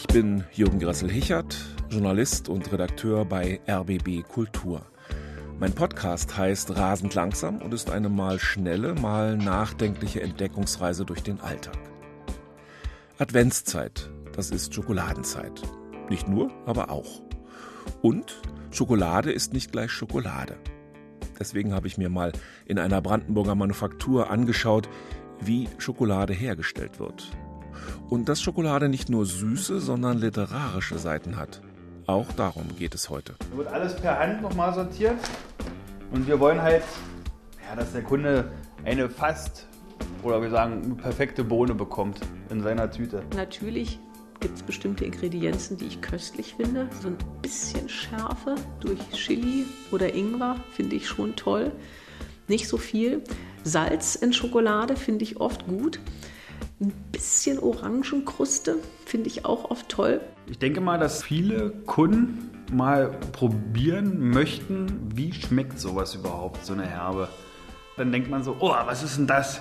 Ich bin Jürgen Gressel-Hichert, Journalist und Redakteur bei RBB Kultur. Mein Podcast heißt Rasend langsam und ist eine mal schnelle, mal nachdenkliche Entdeckungsreise durch den Alltag. Adventszeit, das ist Schokoladenzeit. Nicht nur, aber auch. Und Schokolade ist nicht gleich Schokolade. Deswegen habe ich mir mal in einer Brandenburger Manufaktur angeschaut, wie Schokolade hergestellt wird. Und dass Schokolade nicht nur süße, sondern literarische Seiten hat. Auch darum geht es heute. Wird alles per Hand nochmal sortiert. Und wir wollen halt, ja, dass der Kunde eine fast, oder wir sagen, eine perfekte Bohne bekommt in seiner Tüte. Natürlich gibt es bestimmte Ingredienzen, die ich köstlich finde. So ein bisschen Schärfe durch Chili oder Ingwer finde ich schon toll. Nicht so viel. Salz in Schokolade finde ich oft gut. Ein bisschen Orangenkruste finde ich auch oft toll. Ich denke mal, dass viele Kunden mal probieren möchten, wie schmeckt sowas überhaupt, so eine Herbe. Dann denkt man so, oh, was ist denn das?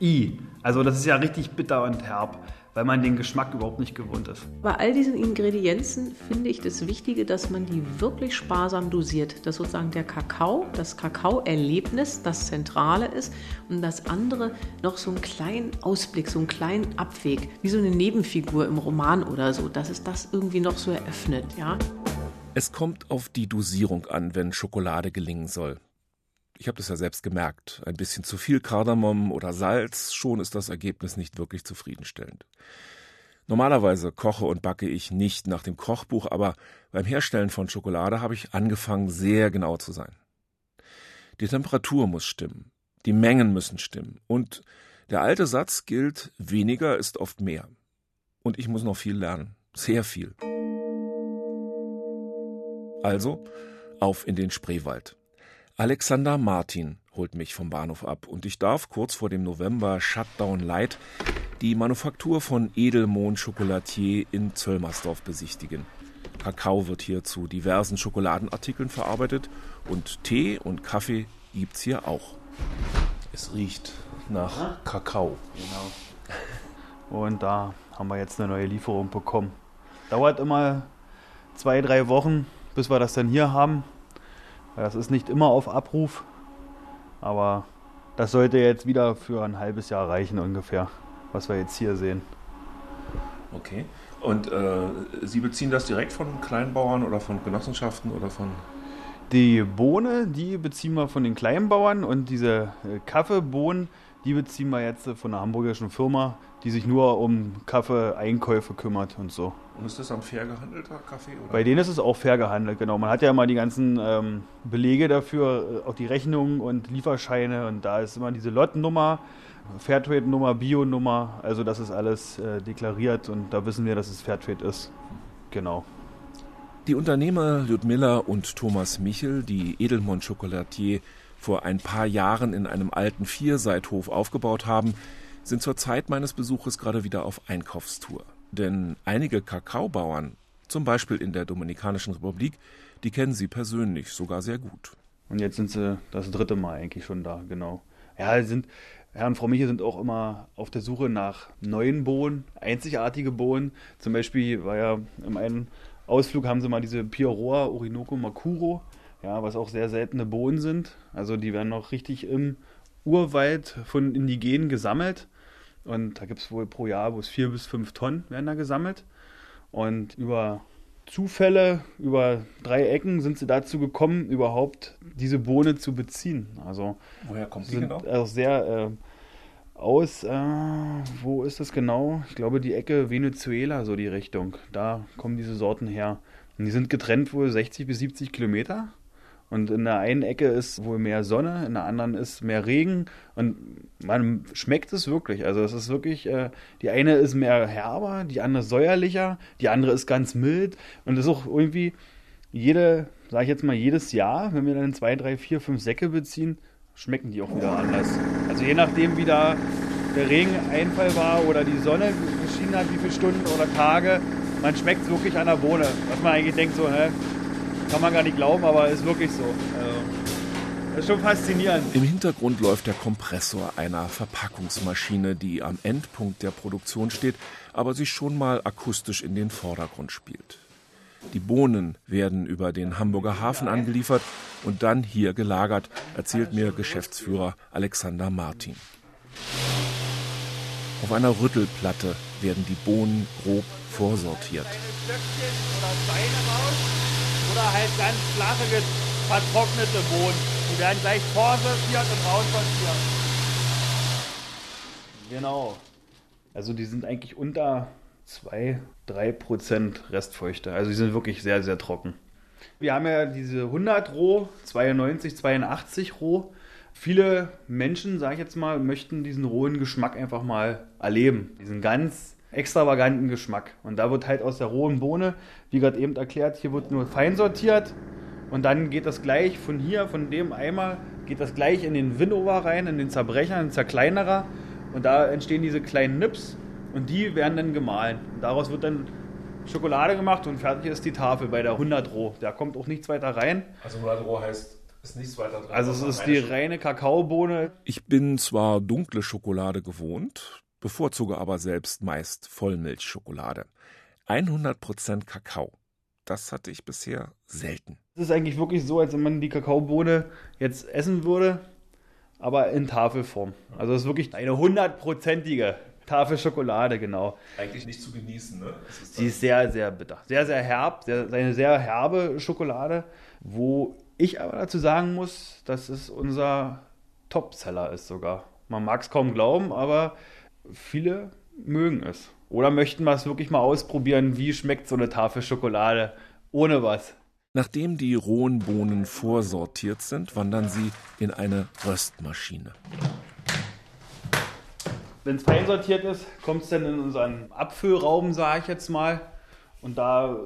I. Also das ist ja richtig bitter und herb weil man den Geschmack überhaupt nicht gewohnt ist. Bei all diesen Ingredienzen finde ich das Wichtige, dass man die wirklich sparsam dosiert. Dass sozusagen der Kakao, das Kakaoerlebnis das Zentrale ist und das andere noch so einen kleinen Ausblick, so einen kleinen Abweg, wie so eine Nebenfigur im Roman oder so, dass es das irgendwie noch so eröffnet, ja. Es kommt auf die Dosierung an, wenn Schokolade gelingen soll. Ich habe das ja selbst gemerkt. Ein bisschen zu viel Kardamom oder Salz, schon ist das Ergebnis nicht wirklich zufriedenstellend. Normalerweise koche und backe ich nicht nach dem Kochbuch, aber beim Herstellen von Schokolade habe ich angefangen, sehr genau zu sein. Die Temperatur muss stimmen, die Mengen müssen stimmen und der alte Satz gilt, weniger ist oft mehr. Und ich muss noch viel lernen, sehr viel. Also, auf in den Spreewald. Alexander Martin holt mich vom Bahnhof ab und ich darf kurz vor dem November Shutdown Light die Manufaktur von Edelmond Chocolatier in Zöllmersdorf besichtigen. Kakao wird hier zu diversen Schokoladenartikeln verarbeitet und Tee und Kaffee gibt's hier auch. Es riecht nach Kakao. Genau. Und da haben wir jetzt eine neue Lieferung bekommen. Dauert immer zwei, drei Wochen, bis wir das dann hier haben. Das ist nicht immer auf Abruf, aber das sollte jetzt wieder für ein halbes Jahr reichen ungefähr, was wir jetzt hier sehen. Okay. Und äh, Sie beziehen das direkt von Kleinbauern oder von Genossenschaften oder von die Bohne, die beziehen wir von den Kleinbauern und diese äh, Kaffeebohnen, die beziehen wir jetzt von einer hamburgischen Firma, die sich nur um Kaffeeeinkäufe kümmert und so. Und ist das dann fair gehandelter Kaffee? Oder? Bei denen ist es auch fair gehandelt, genau. Man hat ja immer die ganzen ähm, Belege dafür, äh, auch die Rechnungen und Lieferscheine und da ist immer diese Lottennummer, Fairtrade-Nummer, Bio-Nummer, also das ist alles äh, deklariert und da wissen wir, dass es Fairtrade ist. Genau. Die Unternehmer Ludmilla und Thomas Michel, die Edelmond Chocolatier vor ein paar Jahren in einem alten Vierseithof aufgebaut haben, sind zur Zeit meines Besuches gerade wieder auf Einkaufstour. Denn einige Kakaobauern, zum Beispiel in der Dominikanischen Republik, die kennen sie persönlich sogar sehr gut. Und jetzt sind sie das dritte Mal eigentlich schon da, genau. Ja, sind, Herr und Frau Michel sind auch immer auf der Suche nach neuen Bohnen, einzigartige Bohnen. Zum Beispiel war ja im einen Ausflug haben sie mal diese Pioroa Orinoco Makuro, ja, was auch sehr seltene Bohnen sind. Also die werden noch richtig im Urwald von Indigenen gesammelt. Und da gibt es wohl pro Jahr bloß vier bis fünf Tonnen werden da gesammelt. Und über Zufälle, über drei Ecken sind sie dazu gekommen, überhaupt diese Bohne zu beziehen. Also woher kommt sie genau? Also sehr äh, aus, äh, wo ist das genau? Ich glaube die Ecke Venezuela, so die Richtung. Da kommen diese Sorten her. Und die sind getrennt wohl 60 bis 70 Kilometer. Und in der einen Ecke ist wohl mehr Sonne, in der anderen ist mehr Regen. Und man schmeckt es wirklich. Also es ist wirklich, äh, die eine ist mehr herber, die andere säuerlicher, die andere ist ganz mild. Und es ist auch irgendwie jede, sage ich jetzt mal, jedes Jahr, wenn wir dann zwei, drei, vier, fünf Säcke beziehen, schmecken die auch wieder anders. Also je nachdem, wie da der Regeneinfall war oder die Sonne geschienen hat, wie viele Stunden oder Tage, man schmeckt es wirklich an der Bohne. Was man eigentlich denkt so, hä, kann man gar nicht glauben, aber ist wirklich so. Also Das ist schon faszinierend. Im Hintergrund läuft der Kompressor einer Verpackungsmaschine, die am Endpunkt der Produktion steht, aber sich schon mal akustisch in den Vordergrund spielt. Die Bohnen werden über den Hamburger Hafen angeliefert und dann hier gelagert, erzählt mir Geschäftsführer Alexander Martin. Auf einer Rüttelplatte werden die Bohnen grob vorsortiert. Oder halt ganz flache, vertrocknete Bohnen. Die werden gleich vorsortiert und raussortiert. Genau. Also die sind eigentlich unter 2, 3 Prozent Restfeuchte. Also die sind wirklich sehr, sehr trocken. Wir haben ja diese 100 roh, 92, 82 roh. Viele Menschen, sage ich jetzt mal, möchten diesen rohen Geschmack einfach mal erleben. Diesen ganz extravaganten Geschmack. Und da wird halt aus der rohen Bohne, wie gerade eben erklärt, hier wird nur fein sortiert und dann geht das gleich von hier, von dem Eimer, geht das gleich in den Winnover rein, in den Zerbrecher, in den Zerkleinerer. Und da entstehen diese kleinen Nips und die werden dann gemahlen. Und daraus wird dann Schokolade gemacht und fertig ist die Tafel bei der 100 Roh. Da kommt auch nichts weiter rein. Also 100 Roh heißt, ist nichts weiter dran. Also es ist die reine Kakaobohne. Ich bin zwar dunkle Schokolade gewohnt, bevorzuge aber selbst meist Vollmilchschokolade. 100% Kakao. Das hatte ich bisher selten. Es ist eigentlich wirklich so, als wenn man die Kakaobohne jetzt essen würde, aber in Tafelform. Also es ist wirklich eine hundertprozentige Tafel Schokolade, genau. Eigentlich nicht zu genießen, ne? Ist Sie ist sehr, sehr bitter. Sehr, sehr herb. Sehr, eine sehr herbe Schokolade, wo ich aber dazu sagen muss, dass es unser Topseller ist sogar. Man mag es kaum glauben, aber viele mögen es. Oder möchten wir es wirklich mal ausprobieren, wie schmeckt so eine Tafel Schokolade ohne was? Nachdem die rohen Bohnen vorsortiert sind, wandern sie in eine Röstmaschine. Wenn es fein sortiert ist, kommt es dann in unseren Abfüllraum, sage ich jetzt mal. Und da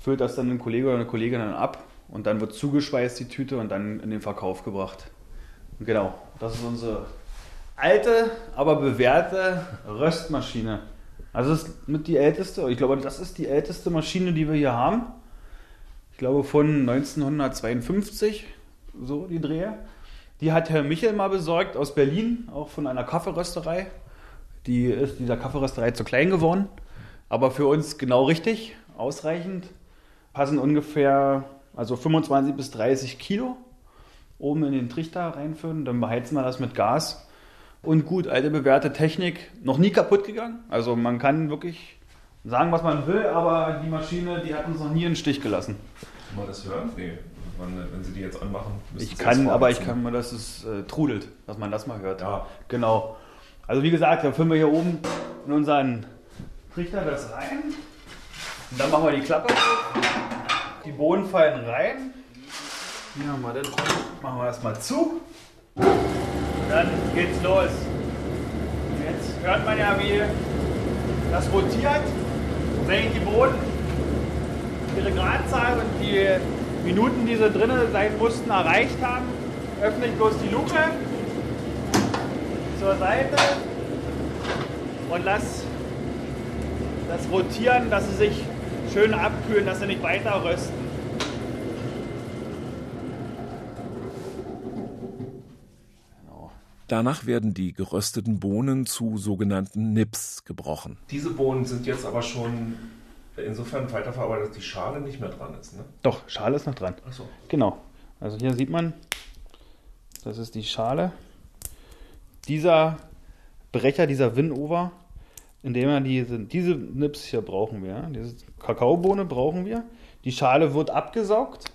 füllt das dann ein Kollege oder eine Kollegin dann ab. Und dann wird zugeschweißt die Tüte und dann in den Verkauf gebracht. Und genau, das ist unsere alte, aber bewährte Röstmaschine. Also das ist mit die älteste, ich glaube, das ist die älteste Maschine, die wir hier haben ich glaube von 1952, so die Dreher. Die hat Herr Michel mal besorgt aus Berlin, auch von einer Kaffeerösterei. Die ist dieser Kaffeerösterei zu klein geworden, aber für uns genau richtig, ausreichend. Passen ungefähr also 25 bis 30 Kilo oben in den Trichter reinfüllen, dann beheizen wir das mit Gas. Und gut, alte bewährte Technik, noch nie kaputt gegangen. Also man kann wirklich sagen, was man will, aber die Maschine, die hat uns noch nie in den Stich gelassen. Kann man das hören? Nee. wenn Sie die jetzt anmachen, Ich kann, aber ich kann mal, dass es äh, trudelt, dass man das mal hört. Ja. Genau. Also wie gesagt, da füllen wir hier oben in unseren Trichter das rein. Und dann machen wir die Klappe. Die Bohnen fallen rein. Hier haben wir das. Machen wir das mal zu. Dann geht's los. Jetzt hört man ja, wie das rotiert wenn ich die Bohnen ihre Gradzahl und die Minuten, die sie drinnen sein mussten, erreicht haben, öffne ich bloß die Luke zur Seite und lasse das rotieren, dass sie sich schön abkühlen, dass sie nicht weiter rösten. Danach werden die gerösteten Bohnen zu sogenannten Nips gebrochen. Diese Bohnen sind jetzt aber schon insofern weiterverarbeitet, dass die Schale nicht mehr dran ist. Ne? Doch, Schale ist noch dran. Ach so. Genau. Also hier sieht man, das ist die Schale. Dieser Brecher, dieser Winnover, in dem wir diese, diese Nips hier brauchen wir. Diese Kakaobohne brauchen wir. Die Schale wird abgesaugt.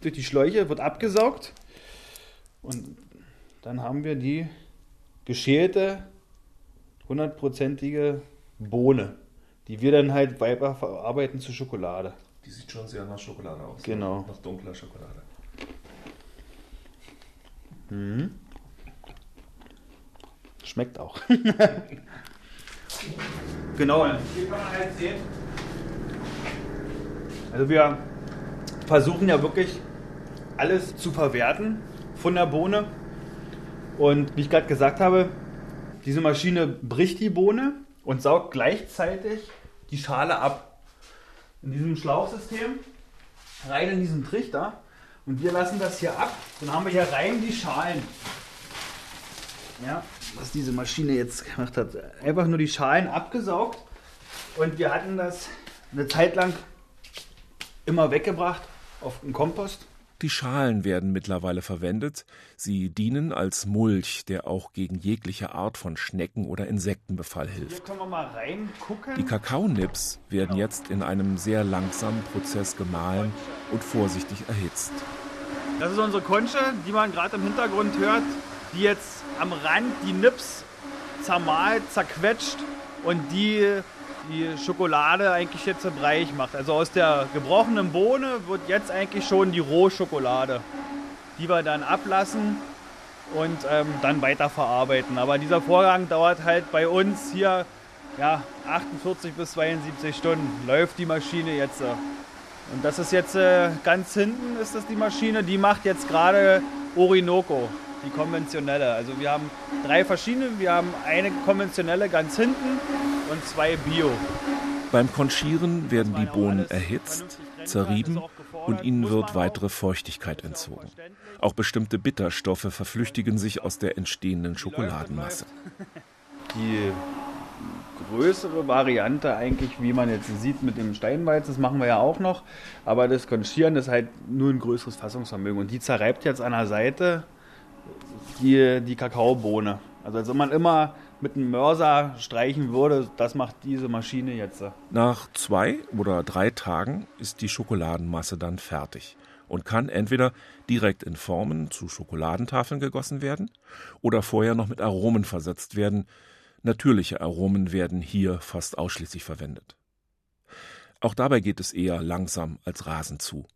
Durch die Schläuche wird abgesaugt. Und dann haben wir die geschälte, hundertprozentige Bohne, die wir dann halt weiter verarbeiten zu Schokolade. Die sieht schon sehr nach Schokolade aus. Ne? Genau. Ne? Nach dunkler Schokolade. Mhm. Schmeckt auch. genau. Also wir versuchen ja wirklich alles zu verwerten von der Bohne. Und wie ich gerade gesagt habe, diese Maschine bricht die Bohne und saugt gleichzeitig die Schale ab. In diesem Schlauchsystem rein in diesen Trichter. Und wir lassen das hier ab. Dann haben wir hier rein die Schalen. Ja, was diese Maschine jetzt gemacht hat. Einfach nur die Schalen abgesaugt. Und wir hatten das eine Zeit lang immer weggebracht auf den Kompost. Die Schalen werden mittlerweile verwendet. Sie dienen als Mulch, der auch gegen jegliche Art von Schnecken- oder Insektenbefall hilft. Können wir mal reingucken. Die Kakaonips werden jetzt in einem sehr langsamen Prozess gemahlen und vorsichtig erhitzt. Das ist unsere Konsche, die man gerade im Hintergrund hört, die jetzt am Rand die Nips zermalt, zerquetscht und die die Schokolade eigentlich jetzt breich macht. Also aus der gebrochenen Bohne wird jetzt eigentlich schon die Rohschokolade, die wir dann ablassen und ähm, dann weiterverarbeiten. Aber dieser Vorgang dauert halt bei uns hier ja, 48 bis 72 Stunden. Läuft die Maschine jetzt. Und das ist jetzt äh, ganz hinten ist das die Maschine, die macht jetzt gerade Orinoco, die konventionelle. Also wir haben drei verschiedene, wir haben eine konventionelle ganz hinten und zwei Bio. Beim Konchieren werden die Bohnen erhitzt, zerrieben und ihnen wird weitere Feuchtigkeit entzogen. Auch bestimmte Bitterstoffe verflüchtigen sich aus der entstehenden Schokoladenmasse. Die größere Variante eigentlich, wie man jetzt sieht mit dem Steinweiz, das machen wir ja auch noch, aber das Konchieren ist halt nur ein größeres Fassungsvermögen und die zerreibt jetzt an der Seite die, die Kakaobohne. Also als wenn man immer mit einem Mörser streichen würde, das macht diese Maschine jetzt. Nach zwei oder drei Tagen ist die Schokoladenmasse dann fertig und kann entweder direkt in Formen zu Schokoladentafeln gegossen werden oder vorher noch mit Aromen versetzt werden. Natürliche Aromen werden hier fast ausschließlich verwendet. Auch dabei geht es eher langsam als rasend zu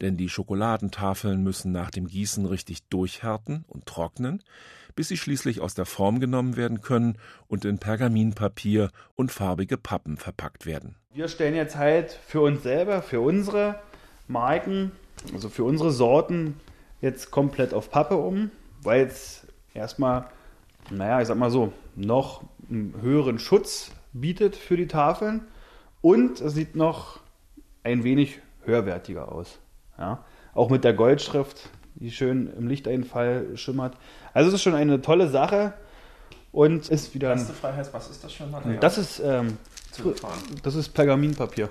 denn die Schokoladentafeln müssen nach dem Gießen richtig durchhärten und trocknen, bis sie schließlich aus der Form genommen werden können und in Pergaminpapier und farbige Pappen verpackt werden. Wir stellen jetzt halt für uns selber, für unsere Marken, also für unsere Sorten jetzt komplett auf Pappe um, weil es erstmal, naja, ich sag mal so, noch einen höheren Schutz bietet für die Tafeln und es sieht noch ein wenig höherwertiger aus. Ja? Auch mit der Goldschrift, die schön im Lichteinfall schimmert. Also es ist schon eine tolle Sache und ist wieder. Frage heißt, was ist das für ein Material? Das ist, ähm, das ist Pergaminpapier.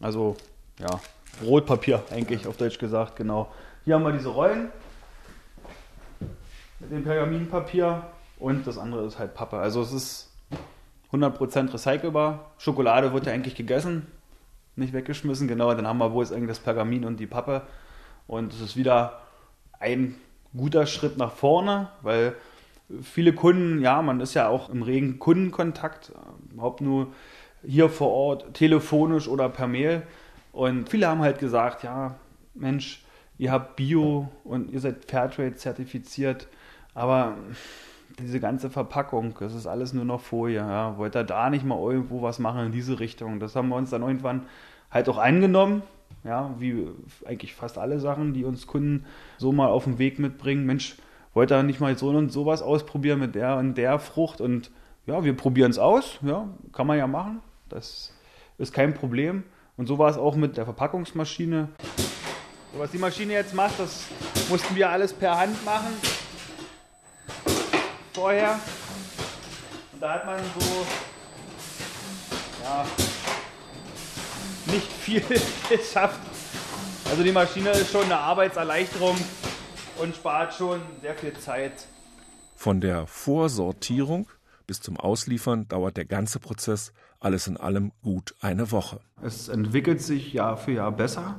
Also ja, Rotpapier eigentlich auf Deutsch gesagt, genau. Hier haben wir diese Rollen mit dem Pergaminpapier und das andere ist halt Pappe. Also es ist 100% recycelbar. Schokolade wird ja eigentlich gegessen nicht weggeschmissen. Genau, dann haben wir, wo ist eigentlich das Pergamin und die Pappe. Und es ist wieder ein guter Schritt nach vorne, weil viele Kunden, ja, man ist ja auch im regen Kundenkontakt, überhaupt nur hier vor Ort, telefonisch oder per Mail. Und viele haben halt gesagt, ja, Mensch, ihr habt Bio und ihr seid Fairtrade zertifiziert, aber diese ganze Verpackung, das ist alles nur noch Folie. Ja. Wollt ihr da nicht mal irgendwo was machen in diese Richtung? Das haben wir uns dann irgendwann halt auch angenommen. Ja, wie eigentlich fast alle Sachen, die uns Kunden so mal auf den Weg mitbringen. Mensch, wollt ihr nicht mal so und sowas ausprobieren mit der und der Frucht? Und ja, wir probieren es aus. Ja, kann man ja machen. Das ist kein Problem. Und so war es auch mit der Verpackungsmaschine. So, was die Maschine jetzt macht, das mussten wir alles per Hand machen vorher. Und da hat man so ja, nicht viel geschafft. Also die Maschine ist schon eine Arbeitserleichterung und spart schon sehr viel Zeit. Von der Vorsortierung bis zum Ausliefern dauert der ganze Prozess alles in allem gut eine Woche. Es entwickelt sich Jahr für Jahr besser.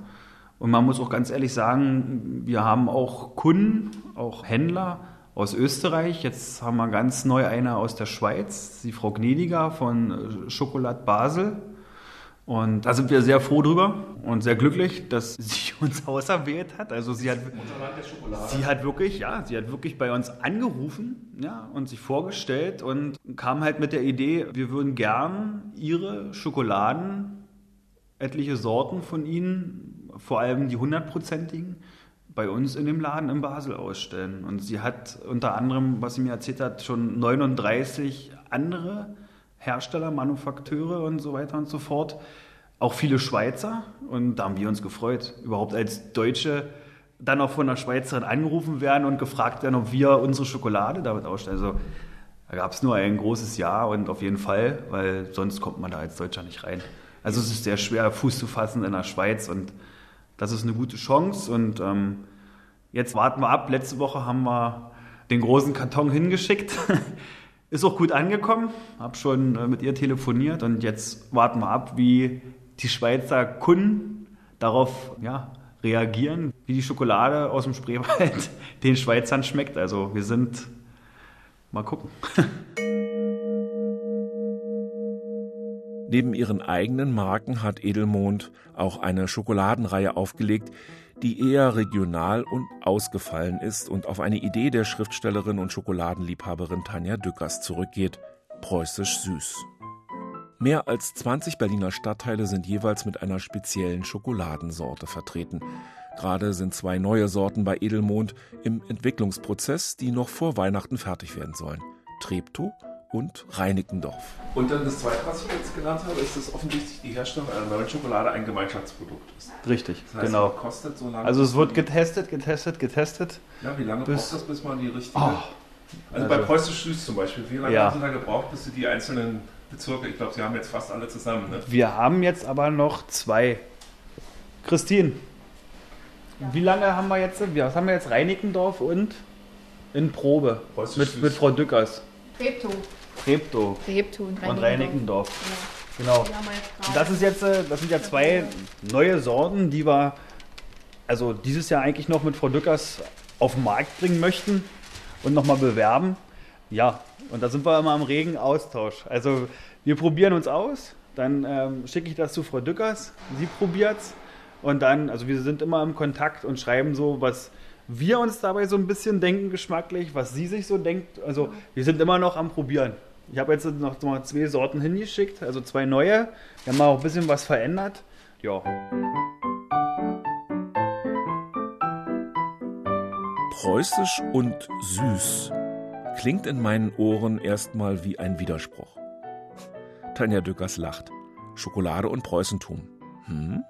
Und man muss auch ganz ehrlich sagen, wir haben auch Kunden, auch Händler, aus Österreich. Jetzt haben wir ganz neu eine aus der Schweiz, die Frau Gnediger von äh, Schokolad Basel. Und da sind wir sehr froh drüber und sehr glücklich, dass sie uns auserwählt hat. Also sie hat, sie hat wirklich, ja, sie hat wirklich bei uns angerufen, ja, und sich vorgestellt und kam halt mit der Idee, wir würden gern ihre Schokoladen, etliche Sorten von ihnen, vor allem die hundertprozentigen, bei uns in dem Laden in Basel ausstellen. Und sie hat unter anderem, was sie mir erzählt hat, schon 39 andere Hersteller, Manufakteure und so weiter und so fort auch viele Schweizer und da haben wir uns gefreut, überhaupt als Deutsche dann auch von einer Schweizerin angerufen werden und gefragt werden, ob wir unsere Schokolade damit ausstellen. Also da gab es nur ein großes Ja und auf jeden Fall, weil sonst kommt man da als Deutscher nicht rein. Also es ist sehr schwer, Fuß zu fassen in der Schweiz und das ist eine gute Chance und ähm, jetzt warten wir ab. Letzte Woche haben wir den großen Karton hingeschickt. ist auch gut angekommen, habe schon äh, mit ihr telefoniert und jetzt warten wir ab, wie die Schweizer Kunden darauf ja, reagieren, wie die Schokolade aus dem Spreewald den Schweizern schmeckt. Also wir sind mal gucken. Neben ihren eigenen Marken hat Edelmond auch eine Schokoladenreihe aufgelegt, die eher regional und ausgefallen ist und auf eine Idee der Schriftstellerin und Schokoladenliebhaberin Tanja Dückers zurückgeht, preußisch süß. Mehr als 20 Berliner Stadtteile sind jeweils mit einer speziellen Schokoladensorte vertreten. Gerade sind zwei neue Sorten bei Edelmond im Entwicklungsprozess, die noch vor Weihnachten fertig werden sollen. Treptow und Reinickendorf. Und dann das Zweite, was ich jetzt genannt habe, ist, dass offensichtlich die Herstellung einer neuen Schokolade ein Gemeinschaftsprodukt ist. Richtig, Das heißt, genau. kostet so lange. Also es wird getestet, getestet, getestet. Ja, wie lange bis- braucht das, bis man die richtige. Oh, also, bei also- Preußisch Süß zum Beispiel, wie lange Ja. haben Sie da gebraucht, bis Sie die einzelnen Bezirke, ich glaube, Sie haben jetzt fast alle zusammen, ne? Wir haben jetzt aber noch zwei. Christine, wie lange haben wir jetzt? Was haben wir jetzt? Reinickendorf und in Probe Preußisch mit, Süß. mit Frau Dückers. Treptow. Treptow Treptow und und Reinickendorf. Reinickendorf. Ja. Genau. Jetzt Und das ist jetzt, äh, das sind ja zwei neue Sorten, die wir also dieses Jahr eigentlich noch mit Frau Dückers auf den Markt bringen möchten und nochmal bewerben. Ja, und da sind wir immer im regen Austausch. Also wir probieren uns aus, dann ähm, schicke ich das zu Frau Dückers, sie probiert's und dann, also wir sind immer im Kontakt und schreiben so, was wir uns dabei so ein bisschen denken geschmacklich, was sie sich so denkt. Also wir sind immer noch am Probieren. Ich habe jetzt noch mal zwei Sorten hingeschickt, also zwei neue. Wir haben auch ein bisschen was verändert. Ja. Preußisch und süß klingt in meinen Ohren erstmal wie ein Widerspruch. Tanja Dückers lacht. Schokolade und Preußentum. Hm?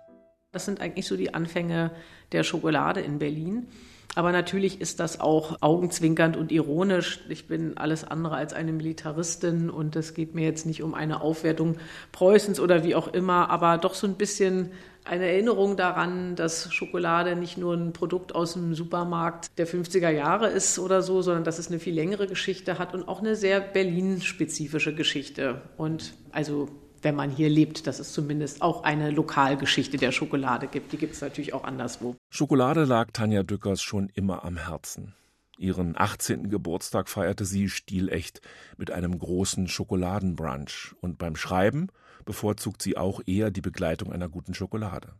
Das sind eigentlich so die Anfänge der Schokolade in Berlin. Aber natürlich ist das auch augenzwinkernd und ironisch. Ich bin alles andere als eine Militaristin und es geht mir jetzt nicht um eine Aufwertung Preußens oder wie auch immer, aber doch so ein bisschen eine Erinnerung daran, dass Schokolade nicht nur ein Produkt aus dem Supermarkt der 50er Jahre ist oder so, sondern dass es eine viel längere Geschichte hat und auch eine sehr Berlin-spezifische Geschichte. Und also wenn man hier lebt, dass es zumindest auch eine Lokalgeschichte der Schokolade gibt. Die gibt es natürlich auch anderswo. Schokolade lag Tanja Dückers schon immer am Herzen. Ihren 18. Geburtstag feierte sie stilecht mit einem großen Schokoladenbrunch und beim Schreiben bevorzugt sie auch eher die Begleitung einer guten Schokolade.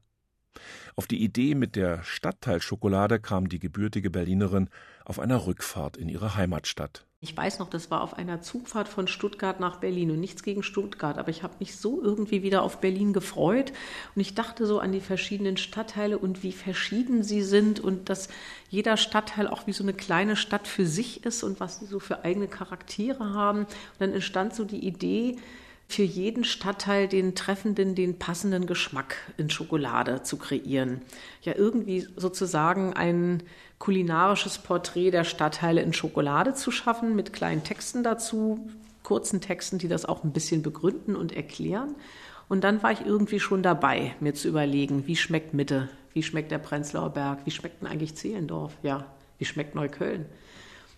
Auf die Idee mit der Stadtteilschokolade kam die gebürtige Berlinerin auf einer Rückfahrt in ihre Heimatstadt. Ich weiß noch, das war auf einer Zugfahrt von Stuttgart nach Berlin und nichts gegen Stuttgart, aber ich habe mich so irgendwie wieder auf Berlin gefreut und ich dachte so an die verschiedenen Stadtteile und wie verschieden sie sind und dass jeder Stadtteil auch wie so eine kleine Stadt für sich ist und was sie so für eigene Charaktere haben. Und dann entstand so die Idee, für jeden Stadtteil den treffenden, den passenden Geschmack in Schokolade zu kreieren. Ja, irgendwie sozusagen ein kulinarisches Porträt der Stadtteile in Schokolade zu schaffen, mit kleinen Texten dazu, kurzen Texten, die das auch ein bisschen begründen und erklären. Und dann war ich irgendwie schon dabei, mir zu überlegen, wie schmeckt Mitte, wie schmeckt der Prenzlauer Berg, wie schmeckt denn eigentlich Zehlendorf, ja, wie schmeckt Neukölln.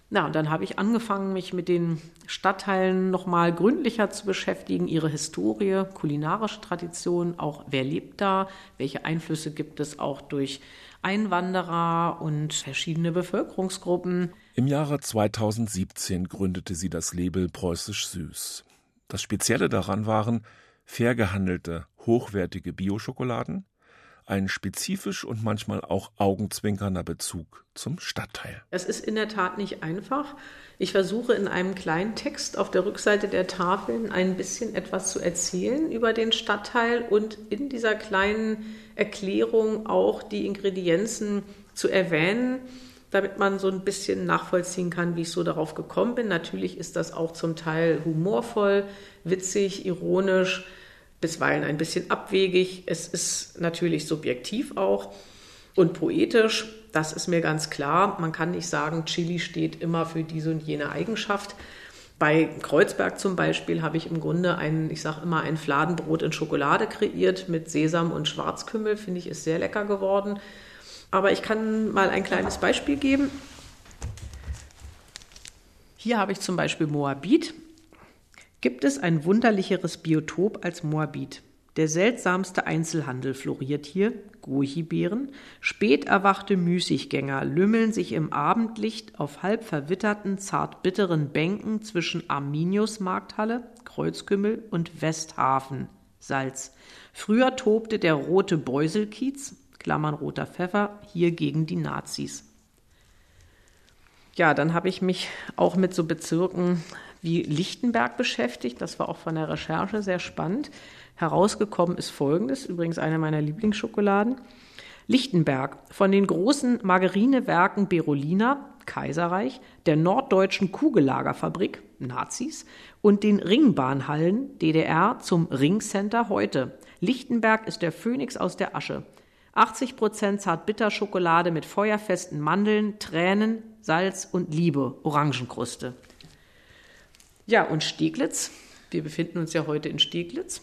Na, und dann habe ich angefangen, mich mit den Stadtteilen nochmal gründlicher zu beschäftigen, ihre Historie, kulinarische Tradition, auch wer lebt da, welche Einflüsse gibt es auch durch Einwanderer und verschiedene Bevölkerungsgruppen. Im Jahre 2017 gründete sie das Label Preußisch Süß. Das Spezielle daran waren fair gehandelte, hochwertige Bioschokoladen, ein spezifisch und manchmal auch augenzwinkernder Bezug zum Stadtteil. Es ist in der Tat nicht einfach. Ich versuche in einem kleinen Text auf der Rückseite der Tafeln ein bisschen etwas zu erzählen über den Stadtteil und in dieser kleinen Erklärung auch die Ingredienzen zu erwähnen, damit man so ein bisschen nachvollziehen kann, wie ich so darauf gekommen bin. Natürlich ist das auch zum Teil humorvoll, witzig, ironisch. Bisweilen ein bisschen abwegig. Es ist natürlich subjektiv auch und poetisch. Das ist mir ganz klar. Man kann nicht sagen, Chili steht immer für diese und jene Eigenschaft. Bei Kreuzberg zum Beispiel habe ich im Grunde ein, ich sage immer, ein Fladenbrot in Schokolade kreiert mit Sesam und Schwarzkümmel. Finde ich, ist sehr lecker geworden. Aber ich kann mal ein kleines Beispiel geben. Hier habe ich zum Beispiel Moabit. Gibt es ein wunderlicheres Biotop als Moabit? Der seltsamste Einzelhandel floriert hier, Goji-Beeren. Spät erwachte Müßiggänger lümmeln sich im Abendlicht auf halb verwitterten, zart bitteren Bänken zwischen Arminius Markthalle, Kreuzkümmel und Westhafen, Salz. Früher tobte der rote Beuselkiez, Klammern roter Pfeffer, hier gegen die Nazis. Ja, dann habe ich mich auch mit so Bezirken wie Lichtenberg beschäftigt. Das war auch von der Recherche sehr spannend. Herausgekommen ist folgendes, übrigens eine meiner Lieblingsschokoladen. Lichtenberg, von den großen Margarinewerken Berolina, Kaiserreich, der Norddeutschen Kugellagerfabrik, Nazis, und den Ringbahnhallen, DDR, zum Ringcenter heute. Lichtenberg ist der Phönix aus der Asche. 80 Prozent Zartbitterschokolade mit feuerfesten Mandeln, Tränen, Salz und Liebe, Orangenkruste. Ja, und Steglitz. Wir befinden uns ja heute in Steglitz.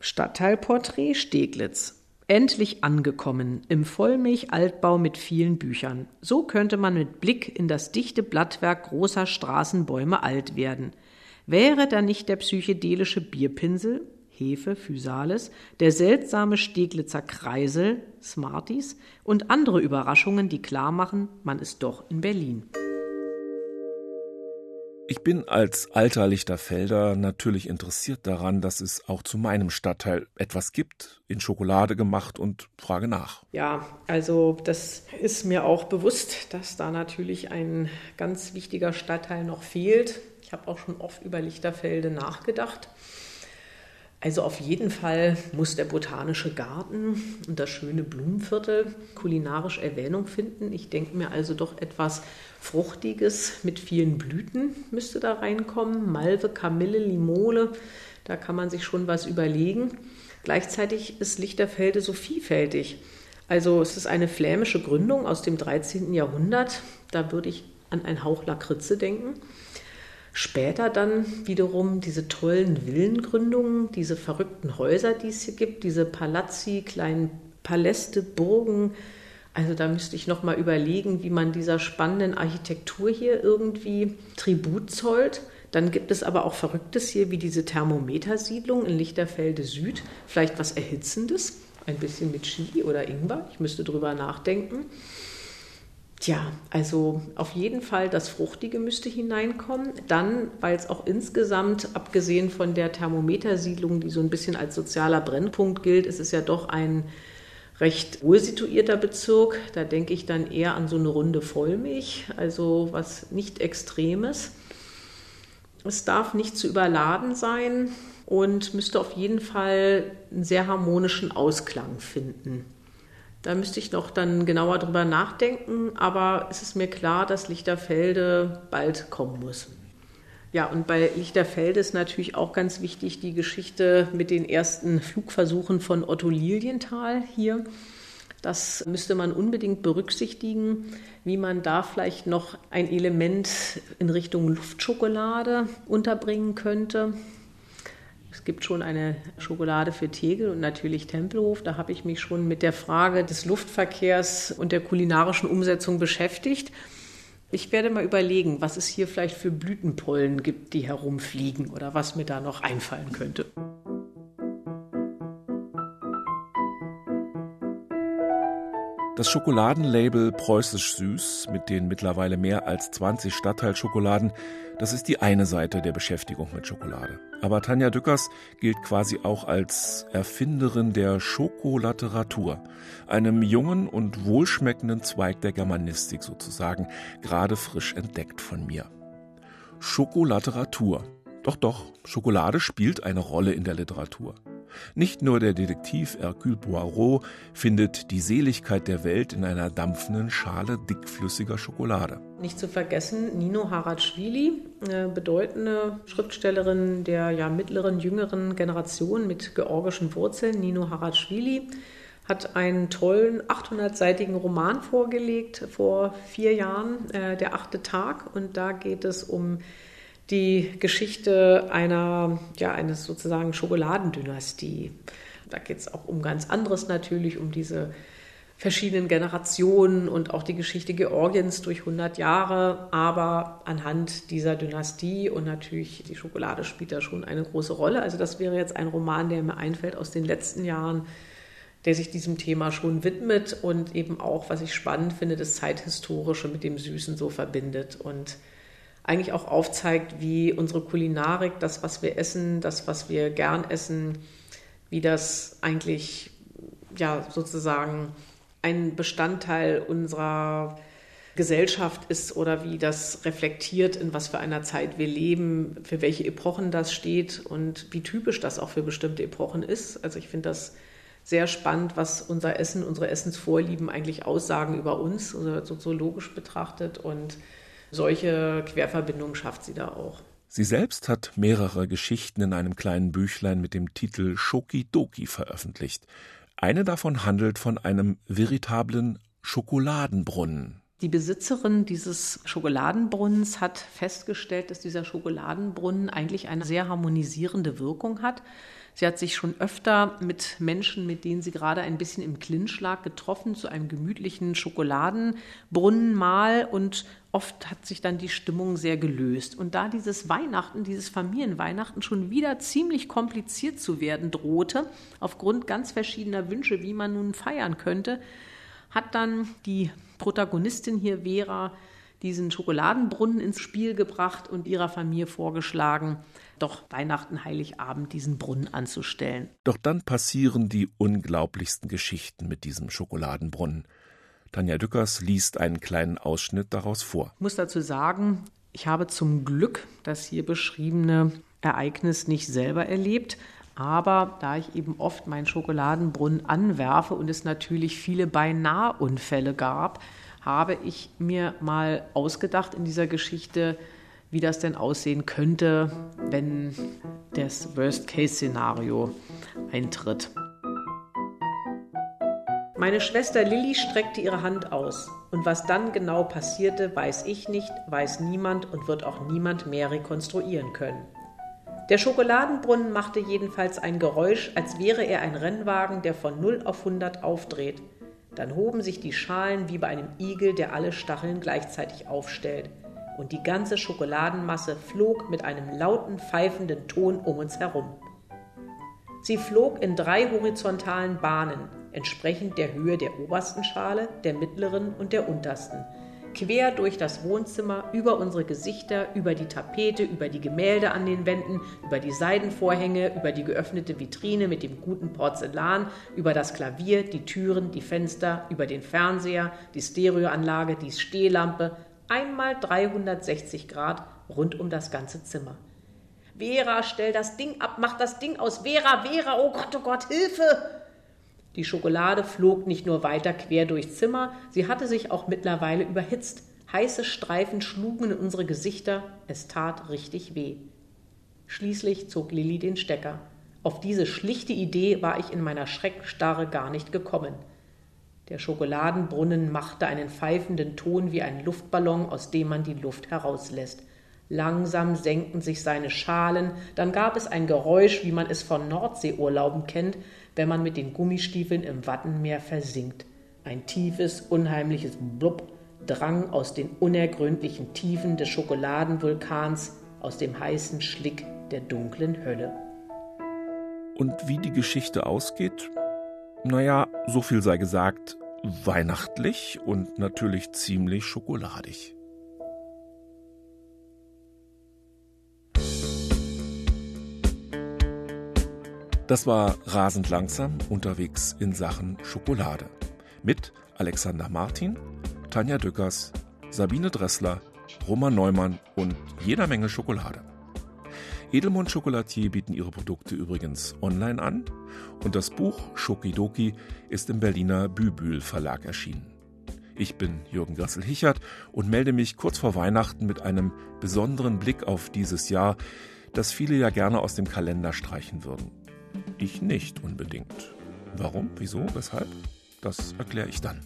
Stadtteilporträt Steglitz. Endlich angekommen im Vollmilch-Altbau mit vielen Büchern. So könnte man mit Blick in das dichte Blattwerk großer Straßenbäume alt werden. Wäre da nicht der psychedelische Bierpinsel, Hefe, Physalis, der seltsame Steglitzer Kreisel, Smarties und andere Überraschungen, die klar machen, man ist doch in Berlin. Ich bin als alter Lichterfelder natürlich interessiert daran, dass es auch zu meinem Stadtteil etwas gibt, in Schokolade gemacht und frage nach. Ja, also das ist mir auch bewusst, dass da natürlich ein ganz wichtiger Stadtteil noch fehlt. Ich habe auch schon oft über Lichterfelde nachgedacht. Also auf jeden Fall muss der botanische Garten und das schöne Blumenviertel kulinarisch Erwähnung finden. Ich denke mir also doch etwas Fruchtiges mit vielen Blüten müsste da reinkommen. Malve, Kamille, Limole, da kann man sich schon was überlegen. Gleichzeitig ist Lichterfelde so vielfältig. Also es ist eine flämische Gründung aus dem 13. Jahrhundert. Da würde ich an einen Hauch Lakritze denken. Später dann wiederum diese tollen Villengründungen, diese verrückten Häuser, die es hier gibt, diese Palazzi, kleinen Paläste, Burgen. Also da müsste ich noch mal überlegen, wie man dieser spannenden Architektur hier irgendwie Tribut zollt. Dann gibt es aber auch Verrücktes hier, wie diese Thermometersiedlung in Lichterfelde Süd. Vielleicht was Erhitzendes, ein bisschen mit Chili oder Ingwer. Ich müsste drüber nachdenken. Tja, also auf jeden Fall das Fruchtige müsste hineinkommen. Dann, weil es auch insgesamt, abgesehen von der Thermometersiedlung, die so ein bisschen als sozialer Brennpunkt gilt, ist es ja doch ein recht wohl situierter Bezirk. Da denke ich dann eher an so eine Runde Vollmilch, also was nicht Extremes. Es darf nicht zu überladen sein und müsste auf jeden Fall einen sehr harmonischen Ausklang finden. Da müsste ich noch dann genauer drüber nachdenken, aber es ist mir klar, dass Lichterfelde bald kommen muss. Ja, und bei Lichterfelde ist natürlich auch ganz wichtig die Geschichte mit den ersten Flugversuchen von Otto Lilienthal hier. Das müsste man unbedingt berücksichtigen, wie man da vielleicht noch ein Element in Richtung Luftschokolade unterbringen könnte. Es gibt schon eine Schokolade für Tegel und natürlich Tempelhof. Da habe ich mich schon mit der Frage des Luftverkehrs und der kulinarischen Umsetzung beschäftigt. Ich werde mal überlegen, was es hier vielleicht für Blütenpollen gibt, die herumfliegen oder was mir da noch einfallen könnte. Das Schokoladenlabel Preußisch Süß mit den mittlerweile mehr als 20 Stadtteilschokoladen, das ist die eine Seite der Beschäftigung mit Schokolade. Aber Tanja Dückers gilt quasi auch als Erfinderin der Schokolateratur, einem jungen und wohlschmeckenden Zweig der Germanistik sozusagen, gerade frisch entdeckt von mir. Schokolateratur. Doch, doch, Schokolade spielt eine Rolle in der Literatur. Nicht nur der Detektiv Hercule Poirot findet die Seligkeit der Welt in einer dampfenden Schale dickflüssiger Schokolade. Nicht zu vergessen Nino Haratschwili, eine bedeutende Schriftstellerin der ja, mittleren, jüngeren Generation mit georgischen Wurzeln. Nino Haratschwili hat einen tollen 800-seitigen Roman vorgelegt vor vier Jahren, äh, Der achte Tag. Und da geht es um die Geschichte einer, ja, eines sozusagen Schokoladendynastie. Da geht es auch um ganz anderes natürlich, um diese verschiedenen Generationen und auch die Geschichte Georgiens durch 100 Jahre. Aber anhand dieser Dynastie und natürlich die Schokolade spielt da schon eine große Rolle. Also das wäre jetzt ein Roman, der mir einfällt aus den letzten Jahren, der sich diesem Thema schon widmet und eben auch, was ich spannend finde, das Zeithistorische mit dem Süßen so verbindet und eigentlich auch aufzeigt, wie unsere Kulinarik, das, was wir essen, das, was wir gern essen, wie das eigentlich ja sozusagen ein Bestandteil unserer Gesellschaft ist oder wie das reflektiert, in was für einer Zeit wir leben, für welche Epochen das steht und wie typisch das auch für bestimmte Epochen ist. Also ich finde das sehr spannend, was unser Essen, unsere Essensvorlieben eigentlich aussagen über uns, soziologisch betrachtet. Und solche Querverbindungen schafft sie da auch. Sie selbst hat mehrere Geschichten in einem kleinen Büchlein mit dem Titel Schokidoki veröffentlicht. Eine davon handelt von einem veritablen Schokoladenbrunnen. Die Besitzerin dieses Schokoladenbrunnens hat festgestellt, dass dieser Schokoladenbrunnen eigentlich eine sehr harmonisierende Wirkung hat. Sie hat sich schon öfter mit Menschen, mit denen sie gerade ein bisschen im Clinch lag, getroffen zu einem gemütlichen Schokoladenbrunnenmahl und oft hat sich dann die Stimmung sehr gelöst. Und da dieses Weihnachten, dieses Familienweihnachten schon wieder ziemlich kompliziert zu werden drohte, aufgrund ganz verschiedener Wünsche, wie man nun feiern könnte, hat dann die Protagonistin hier Vera diesen Schokoladenbrunnen ins Spiel gebracht und ihrer Familie vorgeschlagen, doch Weihnachten, Heiligabend diesen Brunnen anzustellen. Doch dann passieren die unglaublichsten Geschichten mit diesem Schokoladenbrunnen. Tanja Dückers liest einen kleinen Ausschnitt daraus vor. Ich muss dazu sagen, ich habe zum Glück das hier beschriebene Ereignis nicht selber erlebt. Aber da ich eben oft meinen Schokoladenbrunnen anwerfe und es natürlich viele Beinahe-Unfälle gab, habe ich mir mal ausgedacht in dieser Geschichte, wie das denn aussehen könnte, wenn das Worst-Case-Szenario eintritt. Meine Schwester Lilly streckte ihre Hand aus. Und was dann genau passierte, weiß ich nicht, weiß niemand und wird auch niemand mehr rekonstruieren können. Der Schokoladenbrunnen machte jedenfalls ein Geräusch, als wäre er ein Rennwagen, der von 0 auf 100 aufdreht. Dann hoben sich die Schalen wie bei einem Igel, der alle Stacheln gleichzeitig aufstellt. Und die ganze Schokoladenmasse flog mit einem lauten, pfeifenden Ton um uns herum. Sie flog in drei horizontalen Bahnen, entsprechend der Höhe der obersten Schale, der mittleren und der untersten, quer durch das Wohnzimmer, über unsere Gesichter, über die Tapete, über die Gemälde an den Wänden, über die Seidenvorhänge, über die geöffnete Vitrine mit dem guten Porzellan, über das Klavier, die Türen, die Fenster, über den Fernseher, die Stereoanlage, die Stehlampe, einmal 360 Grad rund um das ganze Zimmer. Vera, stell das Ding ab, mach das Ding aus. Vera, Vera, oh Gott, oh Gott, Hilfe! Die Schokolade flog nicht nur weiter quer durchs Zimmer, sie hatte sich auch mittlerweile überhitzt. Heiße Streifen schlugen in unsere Gesichter, es tat richtig weh. Schließlich zog Lilli den Stecker. Auf diese schlichte Idee war ich in meiner Schreckstarre gar nicht gekommen. Der Schokoladenbrunnen machte einen pfeifenden Ton wie ein Luftballon, aus dem man die Luft herauslässt. Langsam senkten sich seine Schalen, dann gab es ein Geräusch, wie man es von Nordseeurlauben kennt, wenn man mit den Gummistiefeln im Wattenmeer versinkt. Ein tiefes, unheimliches Blub drang aus den unergründlichen Tiefen des Schokoladenvulkans, aus dem heißen Schlick der dunklen Hölle. Und wie die Geschichte ausgeht? Naja, so viel sei gesagt, weihnachtlich und natürlich ziemlich schokoladig. Das war rasend langsam unterwegs in Sachen Schokolade. Mit Alexander Martin, Tanja Dückers, Sabine Dressler, Roman Neumann und jeder Menge Schokolade. Edelmond Chocolatier bieten ihre Produkte übrigens online an und das Buch Schokidoki ist im Berliner Bübül Verlag erschienen. Ich bin Jürgen Grassel-Hichert und melde mich kurz vor Weihnachten mit einem besonderen Blick auf dieses Jahr, das viele ja gerne aus dem Kalender streichen würden. Ich nicht unbedingt. Warum, wieso, weshalb? Das erkläre ich dann.